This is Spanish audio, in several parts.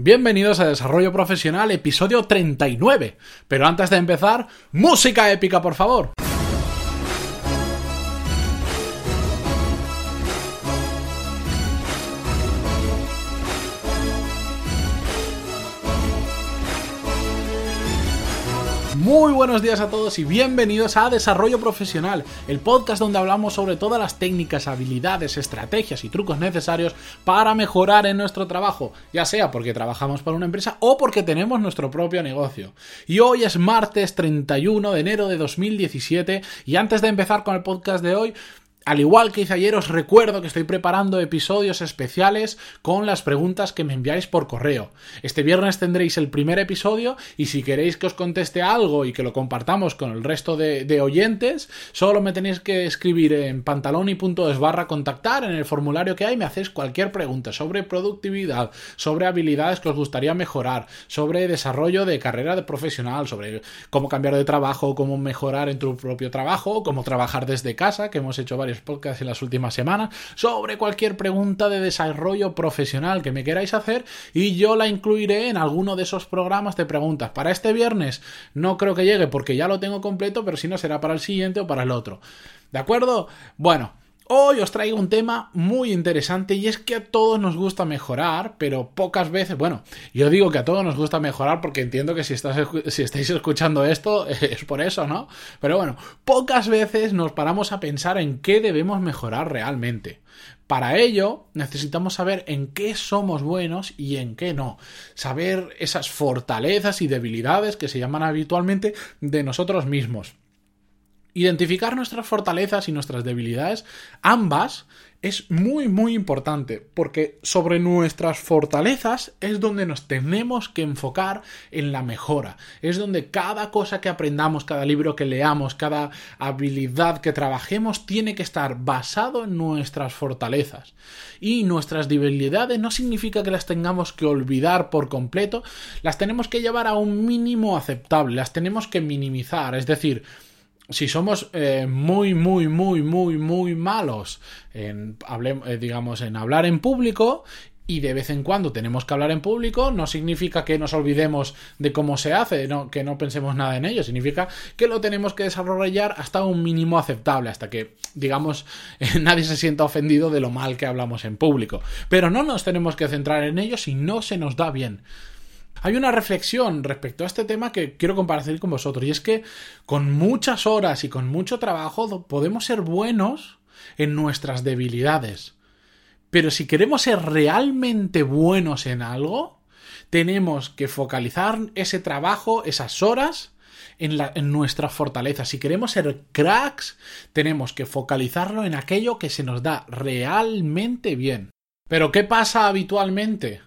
Bienvenidos a Desarrollo Profesional, episodio 39. Pero antes de empezar, música épica, por favor. Muy buenos días a todos y bienvenidos a Desarrollo Profesional, el podcast donde hablamos sobre todas las técnicas, habilidades, estrategias y trucos necesarios para mejorar en nuestro trabajo, ya sea porque trabajamos para una empresa o porque tenemos nuestro propio negocio. Y hoy es martes 31 de enero de 2017 y antes de empezar con el podcast de hoy, al igual que hice ayer, os recuerdo que estoy preparando episodios especiales con las preguntas que me enviáis por correo. Este viernes tendréis el primer episodio y si queréis que os conteste algo y que lo compartamos con el resto de, oyentes, solo me tenéis que escribir en pantaloni.es barra contactar en el formulario que hay, me hacéis cualquier pregunta sobre productividad, sobre habilidades que os gustaría mejorar, sobre desarrollo de carrera de profesional, sobre cómo cambiar de trabajo, cómo mejorar en tu propio trabajo, cómo trabajar desde casa, que hemos hecho varios podcast en las últimas semanas sobre cualquier pregunta de desarrollo profesional que me queráis hacer y yo la incluiré en alguno de esos programas de preguntas. Para este viernes no creo que llegue porque ya lo tengo completo, pero si no será para el siguiente o para el otro. ¿De acuerdo? Bueno, Hoy os traigo un tema muy interesante y es que a todos nos gusta mejorar, pero pocas veces, bueno, yo digo que a todos nos gusta mejorar porque entiendo que si, estáis escuchando esto es por eso, ¿no? Pero bueno, pocas veces nos paramos a pensar en qué debemos mejorar realmente. Para ello necesitamos saber en qué somos buenos y en qué no. Saber esas fortalezas y debilidades que se llaman habitualmente de nosotros mismos. Identificar nuestras fortalezas y nuestras debilidades, ambas, es muy muy importante porque sobre nuestras fortalezas es donde nos tenemos que enfocar en la mejora. Es donde cada cosa que aprendamos, cada libro que leamos, cada habilidad que trabajemos tiene que estar basado en nuestras fortalezas. Y nuestras debilidades no significa que las tengamos que olvidar por completo, las tenemos que llevar a un mínimo aceptable, las tenemos que minimizar, es decir, si somos eh, muy, muy, muy, muy, muy malos en, eh, digamos, en hablar en público y de vez en cuando tenemos que hablar en público, no significa que nos olvidemos de cómo se hace, que no pensemos nada en ello, significa que lo tenemos que desarrollar hasta un mínimo aceptable, hasta que, digamos, nadie se sienta ofendido de lo mal que hablamos en público. Pero no nos tenemos que centrar en ello si no se nos da bien. Hay una reflexión respecto a este tema que quiero compartir con vosotros y es que con muchas horas y con mucho trabajo podemos ser buenos en nuestras debilidades. Pero si queremos ser realmente buenos en algo, tenemos que focalizar ese trabajo, esas horas, en, en, nuestra fortaleza. Si queremos ser cracks, tenemos que focalizarlo en aquello que se nos da realmente bien. Pero ¿qué pasa habitualmente?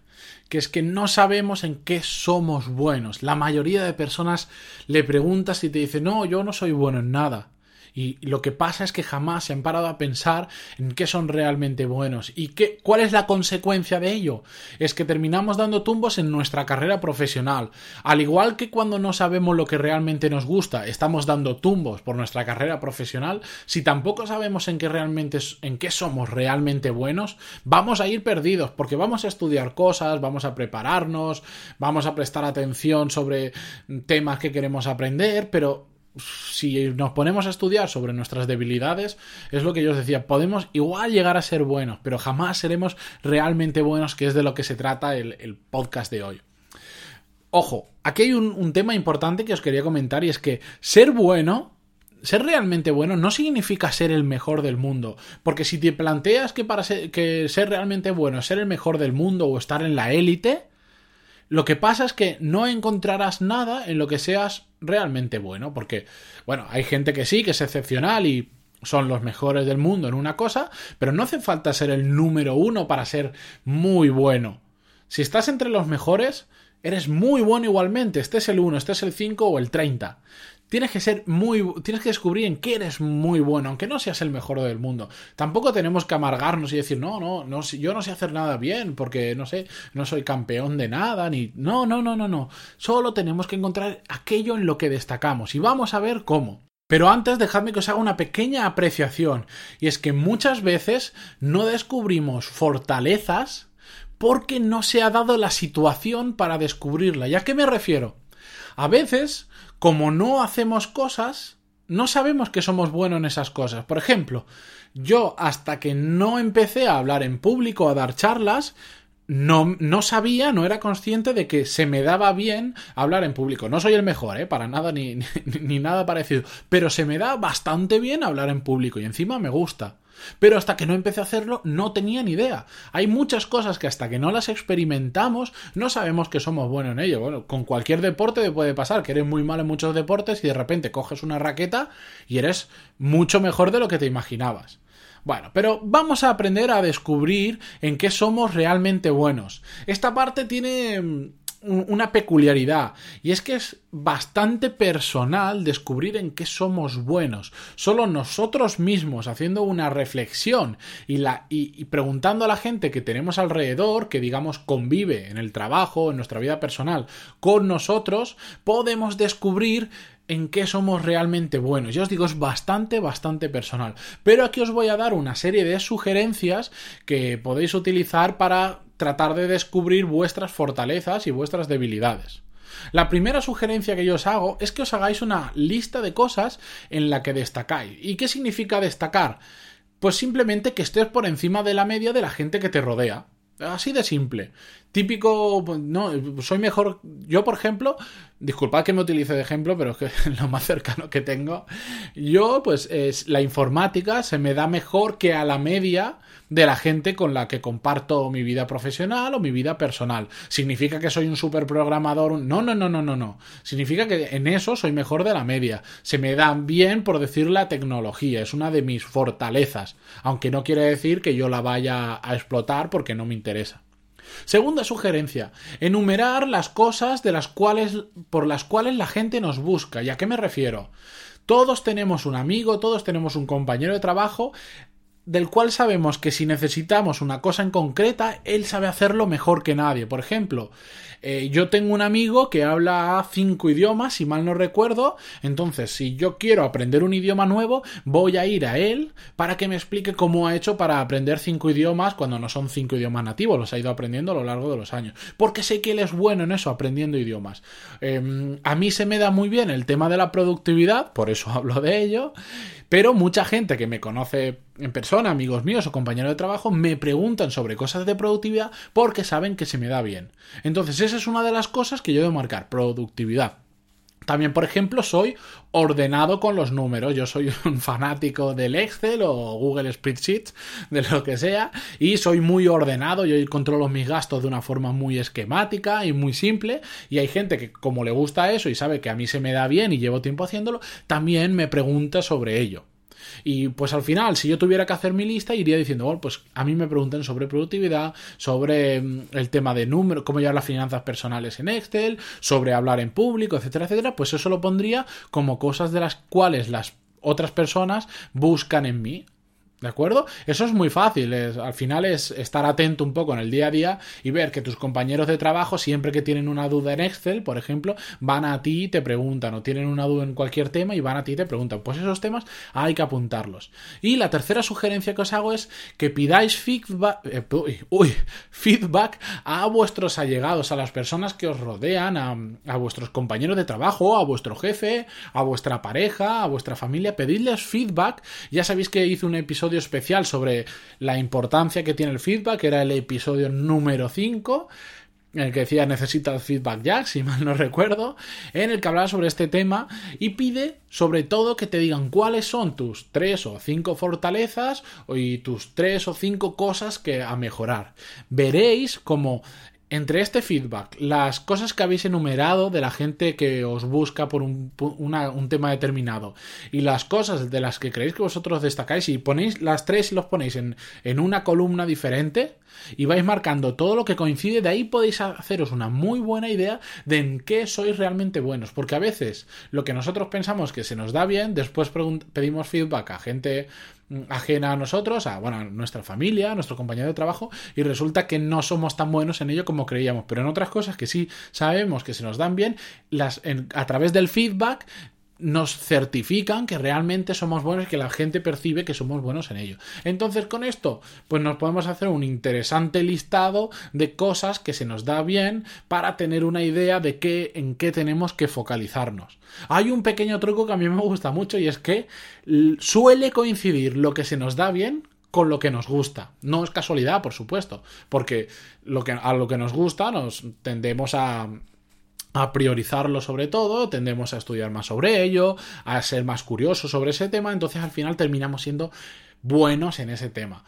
Que es que no sabemos en qué somos buenos. La mayoría de personas le preguntas y te dicen, no, yo no soy bueno en nada. Y lo que pasa es que jamás se han parado a pensar en qué son realmente buenos y qué, cuál es la consecuencia de ello. Es que terminamos dando tumbos en nuestra carrera profesional. Al igual que cuando no sabemos lo que realmente nos gusta, estamos dando tumbos por nuestra carrera profesional, si tampoco sabemos en qué realmente en qué somos realmente buenos, vamos a ir perdidos porque vamos a estudiar cosas, vamos a prepararnos, vamos a prestar atención sobre temas que queremos aprender, pero si nos ponemos a estudiar sobre nuestras debilidades, es lo que yo os decía, podemos igual llegar a ser buenos, pero jamás seremos realmente buenos, que es de lo que se trata el, podcast de hoy. Ojo, aquí hay un, tema importante que os quería comentar y es que ser bueno ser realmente bueno no significa ser el mejor del mundo. Porque si te planteas que para que ser realmente bueno es ser el mejor del mundo o estar en la élite, lo que pasa es que no encontrarás nada en lo que seas realmente bueno, porque, bueno, hay gente que sí, que es excepcional y son los mejores del mundo en una cosa, pero no hace falta ser el número uno para ser muy bueno. Si estás entre los mejores, eres muy bueno igualmente, este es el 1, este es el 5 o el 30 tienes que ser muy tienes que descubrir en qué eres muy bueno aunque no seas el mejor del mundo tampoco tenemos que amargarnos y decir no no no yo no sé hacer nada bien porque no sé no soy campeón de nada ni no no no no no solo tenemos que encontrar aquello en lo que destacamos y vamos a ver cómo pero antes dejadme que os haga una pequeña apreciación y es que muchas veces no descubrimos fortalezas porque no se ha dado la situación para descubrirla. ¿Y a qué me refiero? A veces, como no hacemos cosas, no sabemos que somos buenos en esas cosas. Por ejemplo, yo hasta que no empecé a hablar en público, a dar charlas, no, no, sabía, no era consciente de que se me daba bien hablar en público. No soy el mejor, ¿eh? Para nada ni, ni, nada parecido. Pero se me da bastante bien hablar en público y encima me gusta. Pero hasta que no empecé a hacerlo no tenía ni idea. Hay muchas cosas que hasta que no las experimentamos no sabemos que somos buenos en ello. Bueno, con cualquier deporte te puede pasar que eres muy mal en muchos deportes y de repente coges una raqueta y eres mucho mejor de lo que te imaginabas. Bueno, pero vamos a aprender a descubrir en qué somos realmente buenos. Esta parte tiene mm, una peculiaridad y es que es bastante personal descubrir en qué somos buenos. Solo nosotros mismos haciendo una reflexión y, la, y, preguntando a la gente que tenemos alrededor, que digamos convive en el trabajo, en nuestra vida personal, con nosotros, podemos descubrir en qué somos realmente buenos. Ya os digo, es bastante, bastante personal. Pero aquí os voy a dar una serie de sugerencias que podéis utilizar para tratar de descubrir vuestras fortalezas y vuestras debilidades. La primera sugerencia que yo os hago es que os hagáis una lista de cosas en la que destacáis. ¿Y qué significa destacar? Pues simplemente que estés por encima de la media de la gente que te rodea. Así de simple. Típico, pues, no, soy mejor. Yo, por ejemplo, disculpad que me utilice de ejemplo, pero es que lo más cercano que tengo. Yo, pues, es la informática se me da mejor que a la media de la gente con la que comparto mi vida profesional o mi vida personal. ¿Significa que soy un super programador? No, no, no, no, no, no. Significa que en eso soy mejor de la media. Se me da bien, por decir, la tecnología. Es una de mis fortalezas. Aunque no quiere decir que yo la vaya a explotar porque no me interesa. Segunda sugerencia, enumerar las cosas de las cuales por las cuales la gente nos busca. ¿Y a qué me refiero? Todos tenemos un amigo, todos tenemos un compañero de trabajo del cual sabemos que si necesitamos una cosa en concreta, él sabe hacerlo mejor que nadie. Por ejemplo, eh, yo tengo un amigo que habla cinco idiomas, si mal no recuerdo, entonces si yo quiero aprender un idioma nuevo, voy a ir a él para que me explique cómo ha hecho para aprender cinco idiomas cuando no son cinco idiomas nativos, los ha ido aprendiendo a lo largo de los años. Porque sé que él es bueno en eso, aprendiendo idiomas. Em, a mí se me da muy bien el tema de la productividad, por eso hablo de ello. Pero mucha gente que me conoce en persona, amigos míos o compañeros de trabajo, me preguntan sobre cosas de productividad porque saben que se me da bien. Entonces, esa es una de las cosas que yo debo marcar, productividad. También, por ejemplo, soy ordenado con los números. Yo soy un fanático del Excel o Google Spreadsheets, de lo que sea, y soy muy ordenado. Yo controlo mis gastos de una forma muy esquemática y muy simple. Y hay gente que, como le gusta eso y sabe que a mí se me da bien y llevo tiempo haciéndolo, también me pregunta sobre ello. Y pues al final, si yo tuviera que hacer mi lista, iría diciendo, bueno, pues a mí me preguntan sobre productividad, sobre mm, el tema de números, cómo llevar las finanzas personales en Excel, sobre hablar en público, etcétera, etcétera, pues eso lo pondría como cosas de las cuales las otras personas buscan en mí. ¿De acuerdo? Eso es muy fácil. al final es estar atento un poco en el día a día y ver que tus compañeros de trabajo, siempre que tienen una duda en Excel, por ejemplo, van a ti y te preguntan, o tienen una duda en cualquier tema y van a ti y te preguntan. Pues esos temas hay que apuntarlos. Y la tercera sugerencia que os hago es que pidáis feedback, eh, a vuestros allegados, a las personas que os rodean, a, a vuestros compañeros de trabajo, a vuestro jefe, a vuestra pareja, a vuestra familia. Pedidles feedback. Ya sabéis que hice un episodio especial sobre la importancia que tiene el feedback, era el episodio número 5 en el que decía necesita feedback ya, si mal no recuerdo, en el que hablaba sobre este tema y pide sobre todo que te digan cuáles son tus tres o cinco fortalezas y tus tres o cinco cosas que a mejorar. Veréis como entre este feedback, las cosas que habéis enumerado de la gente que os busca por un, tema determinado y las cosas de las que creéis que vosotros destacáis y ponéis las tres y los ponéis en, en una columna diferente y vais marcando todo lo que coincide, de ahí podéis haceros una muy buena idea de en qué sois realmente buenos, porque a veces lo que nosotros pensamos que se nos da bien, después pedimos feedback a gente ajena a nosotros, a, bueno, nuestra familia, a nuestro compañero de trabajo, y resulta que no somos tan buenos en ello como creíamos. Pero en otras cosas que sí sabemos que se nos dan bien, las, a través del feedback nos certifican que realmente somos buenos y que la gente percibe que somos buenos en ello. Entonces, con esto, pues nos podemos hacer un interesante listado de cosas que se nos da bien para tener una idea de qué, en qué tenemos que focalizarnos. Hay un pequeño truco que a mí me gusta mucho y es que suele coincidir lo que se nos da bien con lo que nos gusta. No es casualidad, por supuesto, porque lo que, a lo que nos gusta nos tendemos a, a priorizarlo sobre todo, tendemos a estudiar más sobre ello, a ser más curiosos sobre ese tema, entonces al final terminamos siendo buenos en ese tema.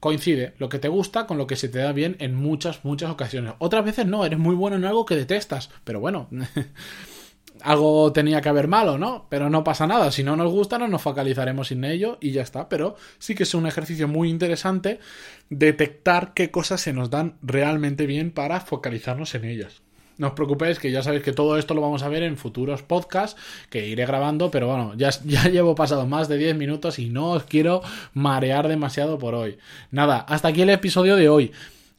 Coincide lo que te gusta con lo que se te da bien en muchas, muchas ocasiones. Otras veces no, eres muy bueno en algo que detestas, pero bueno, algo tenía que haber malo, ¿no? Pero no pasa nada, si no nos gusta no nos focalizaremos en ello y ya está, pero sí que es un ejercicio muy interesante detectar qué cosas se nos dan realmente bien para focalizarnos en ellas. No os preocupéis, que ya sabéis que todo esto lo vamos a ver en futuros podcasts que iré grabando, pero bueno, ya, ya llevo pasado más de 10 minutos y no os quiero marear demasiado por hoy. Nada, hasta aquí el episodio de hoy.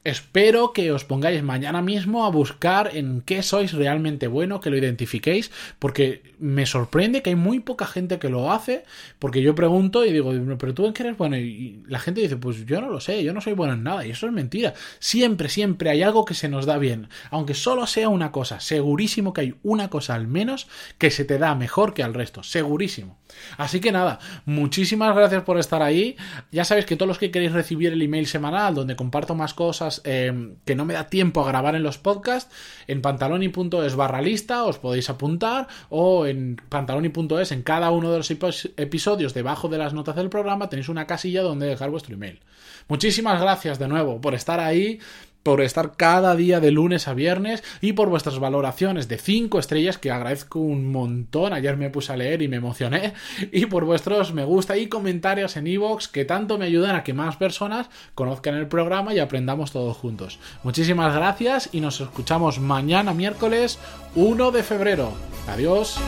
Espero que os pongáis mañana mismo a buscar en qué sois realmente bueno, que lo identifiquéis, porque me sorprende que hay muy poca gente que lo hace, porque yo pregunto y digo, pero tú en qué eres bueno, y la gente dice, pues yo no lo sé, yo no soy bueno en nada, y eso es mentira. Siempre, siempre hay algo que se nos da bien, aunque solo sea una cosa, segurísimo que hay una cosa al menos que se te da mejor que al resto, segurísimo. Así que nada, muchísimas gracias por estar ahí. Ya sabéis que todos los que queréis recibir el email semanal, donde comparto más cosas, Em, que no me da tiempo a grabar en los podcasts, en pantaloni.es barra lista os podéis apuntar o en pantaloni.es en cada uno de los episodios debajo de las notas del programa tenéis una casilla donde dejar vuestro email. Muchísimas gracias de nuevo por estar ahí, por estar cada día de lunes a viernes y por vuestras valoraciones de 5 estrellas que agradezco un montón. Ayer me puse a leer y me emocioné. Y por vuestros me gusta y comentarios en iVoox que tanto me ayudan a que más personas conozcan el programa y aprendamos todos juntos. Muchísimas gracias y nos escuchamos mañana miércoles 1 de febrero. Adiós.